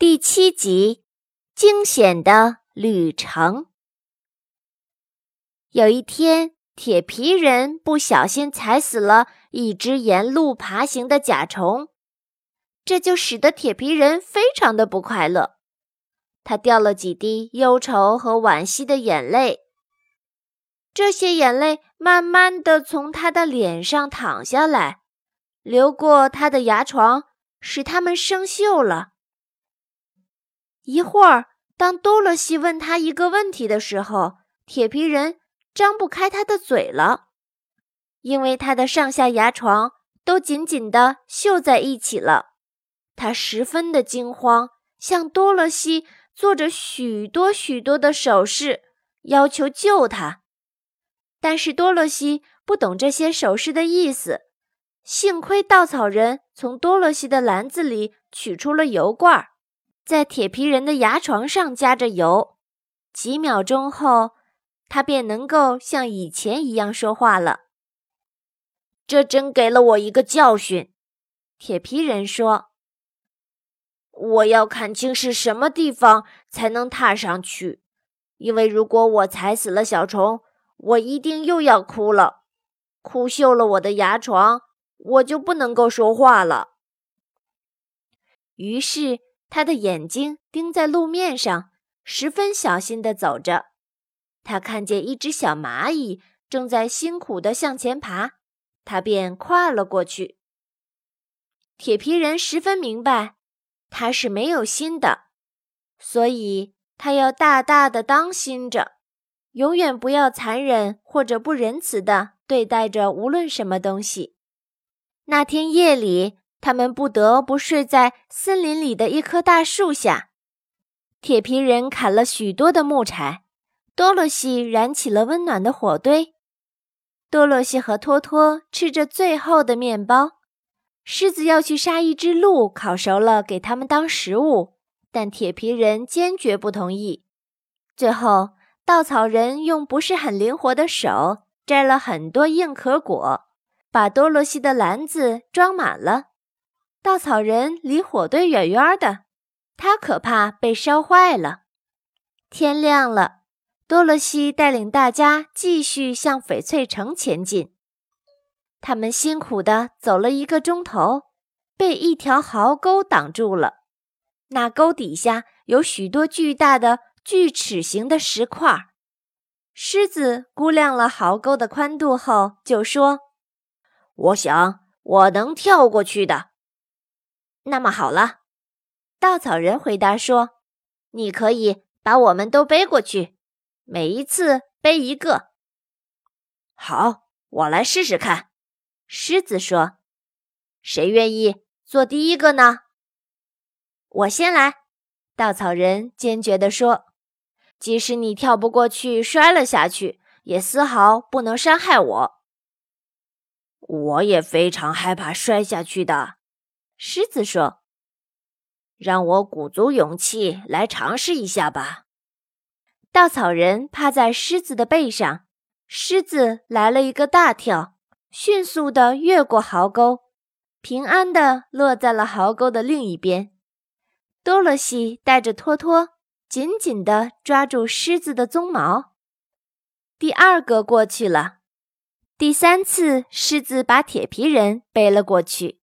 第七集：惊险的旅程。有一天，铁皮人不小心踩死了一只沿路爬行的甲虫，这就使得铁皮人非常的不快乐。他掉了几滴忧愁和惋惜的眼泪，这些眼泪慢慢的从他的脸上淌下来，流过他的牙床，使它们生锈了。一会儿，当多萝西问他一个问题的时候，铁皮人张不开他的嘴了，因为他的上下牙床都紧紧地绣在一起了。他十分的惊慌，向多萝西做着许多许多的手势，要求救他。但是多萝西不懂这些手势的意思。幸亏稻草人从多萝西的篮子里取出了油罐。在铁皮人的牙床上加着油，几秒钟后，他便能够像以前一样说话了。这真给了我一个教训，铁皮人说：“我要看清是什么地方才能踏上去，因为如果我踩死了小虫，我一定又要哭了，哭锈了我的牙床，我就不能够说话了。”于是。他的眼睛盯在路面上，十分小心地走着。他看见一只小蚂蚁正在辛苦地向前爬，他便跨了过去。铁皮人十分明白，他是没有心的，所以他要大大的当心着，永远不要残忍或者不仁慈地对待着无论什么东西。那天夜里。他们不得不睡在森林里的一棵大树下。铁皮人砍了许多的木柴，多萝西燃起了温暖的火堆。多萝西和托托吃着最后的面包。狮子要去杀一只鹿，烤熟了给他们当食物，但铁皮人坚决不同意。最后，稻草人用不是很灵活的手摘了很多硬壳果，把多萝西的篮子装满了。稻草人离火堆远远的，他可怕被烧坏了。天亮了，多萝西带领大家继续向翡翠城前进。他们辛苦地走了一个钟头，被一条壕沟挡住了。那沟底下有许多巨大的锯齿形的石块。狮子估量了壕沟的宽度后，就说：“我想我能跳过去的。”那么好了，稻草人回答说：“你可以把我们都背过去，每一次背一个。”好，我来试试看。”狮子说。“谁愿意做第一个呢？”“我先来。”稻草人坚决地说。“即使你跳不过去，摔了下去，也丝毫不能伤害我。”“我也非常害怕摔下去的。”狮子说：“让我鼓足勇气来尝试一下吧。”稻草人趴在狮子的背上，狮子来了一个大跳，迅速地越过壕沟，平安地落在了壕沟的另一边。多萝西带着托托紧紧地抓住狮子的鬃毛。第二个过去了，第三次，狮子把铁皮人背了过去。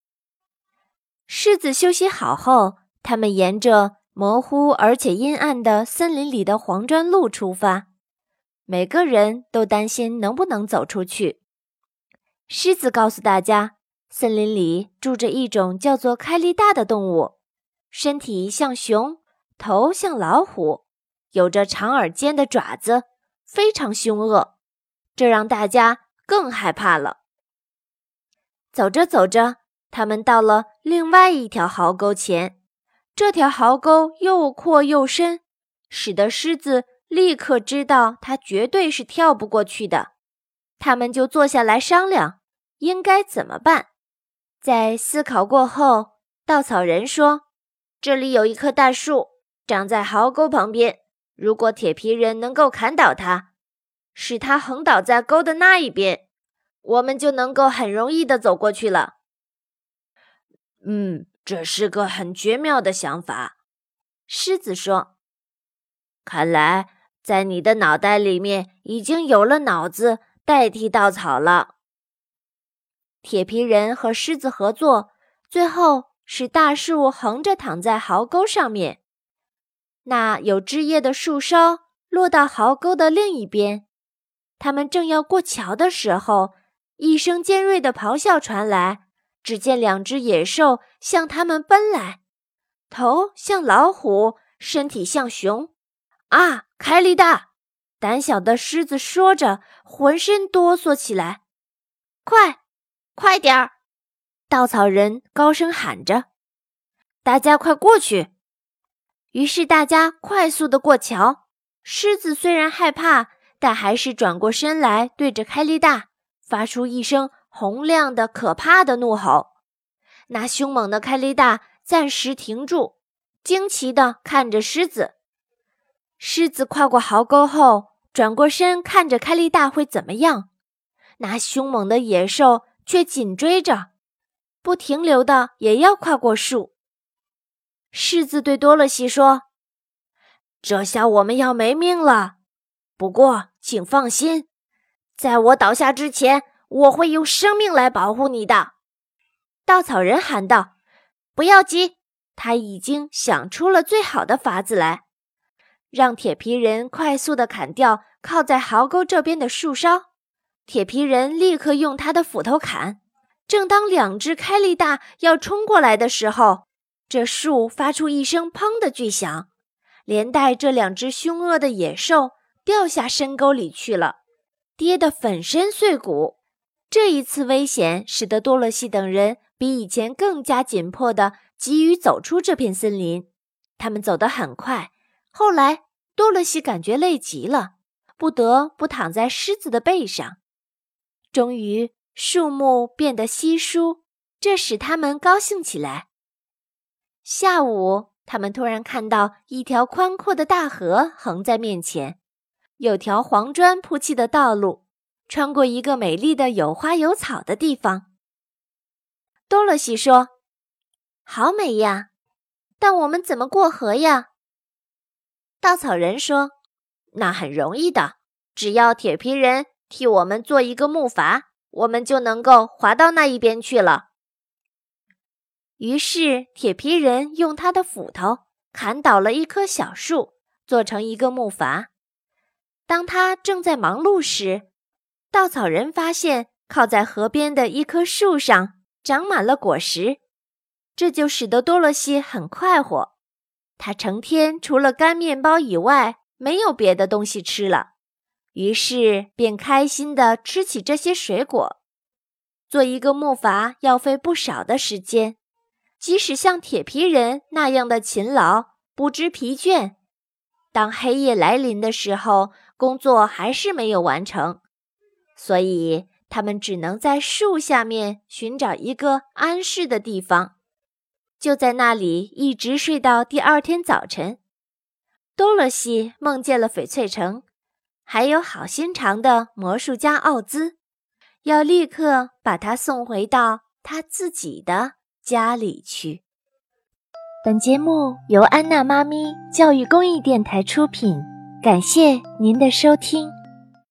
狮子休息好后，他们沿着模糊而且阴暗的森林里的黄砖路出发。每个人都担心能不能走出去。狮子告诉大家，森林里住着一种叫做开利大的动物，身体像熊，头像老虎，有着长而尖的爪子，非常凶恶。这让大家更害怕了。走着走着。他们到了另外一条壕沟前，这条壕沟又阔又深，使得狮子立刻知道它绝对是跳不过去的。他们就坐下来商量应该怎么办。在思考过后，稻草人说：“这里有一棵大树，长在壕沟旁边。如果铁皮人能够砍倒它，使它横倒在沟的那一边，我们就能够很容易地走过去了。”嗯，这是个很绝妙的想法。狮子说：“看来在你的脑袋里面已经有了脑子代替稻草了。”铁皮人和狮子合作，最后使大树横着躺在壕沟上面。那有枝叶的树梢落到壕沟的另一边。他们正要过桥的时候，一声尖锐的咆哮传来。只见两只野兽向他们奔来，头像老虎，身体像熊。啊，凯利大！胆小的狮子说着，浑身哆嗦起来。快，快点儿！稻草人高声喊着：“大家快过去！”于是大家快速的过桥。狮子虽然害怕，但还是转过身来，对着凯利大发出一声。洪亮的、可怕的怒吼。那凶猛的凯利大暂时停住，惊奇地看着狮子。狮子跨过壕沟后，转过身看着凯利大会怎么样。那凶猛的野兽却紧追着，不停留的也要跨过树。狮子对多萝西说：“这下我们要没命了。不过，请放心，在我倒下之前。”我会用生命来保护你的，稻草人喊道：“不要急，他已经想出了最好的法子来，让铁皮人快速地砍掉靠在壕沟这边的树梢。”铁皮人立刻用他的斧头砍。正当两只开力大要冲过来的时候，这树发出一声“砰”的巨响，连带这两只凶恶的野兽掉下深沟里去了，跌得粉身碎骨。这一次危险使得多萝西等人比以前更加紧迫地急于走出这片森林。他们走得很快。后来，多萝西感觉累极了，不得不躺在狮子的背上。终于，树木变得稀疏，这使他们高兴起来。下午，他们突然看到一条宽阔的大河横在面前，有条黄砖铺砌的道路。穿过一个美丽的有花有草的地方，多萝西说：“好美呀！但我们怎么过河呀？”稻草人说：“那很容易的，只要铁皮人替我们做一个木筏，我们就能够划到那一边去了。”于是，铁皮人用他的斧头砍倒了一棵小树，做成一个木筏。当他正在忙碌时，稻草人发现，靠在河边的一棵树上长满了果实，这就使得多萝西很快活。他成天除了干面包以外，没有别的东西吃了，于是便开心地吃起这些水果。做一个木筏要费不少的时间，即使像铁皮人那样的勤劳，不知疲倦，当黑夜来临的时候，工作还是没有完成。所以，他们只能在树下面寻找一个安适的地方，就在那里一直睡到第二天早晨。多萝西梦见了翡翠城，还有好心肠的魔术家奥兹，要立刻把他送回到他自己的家里去。本节目由安娜妈咪教育公益电台出品，感谢您的收听。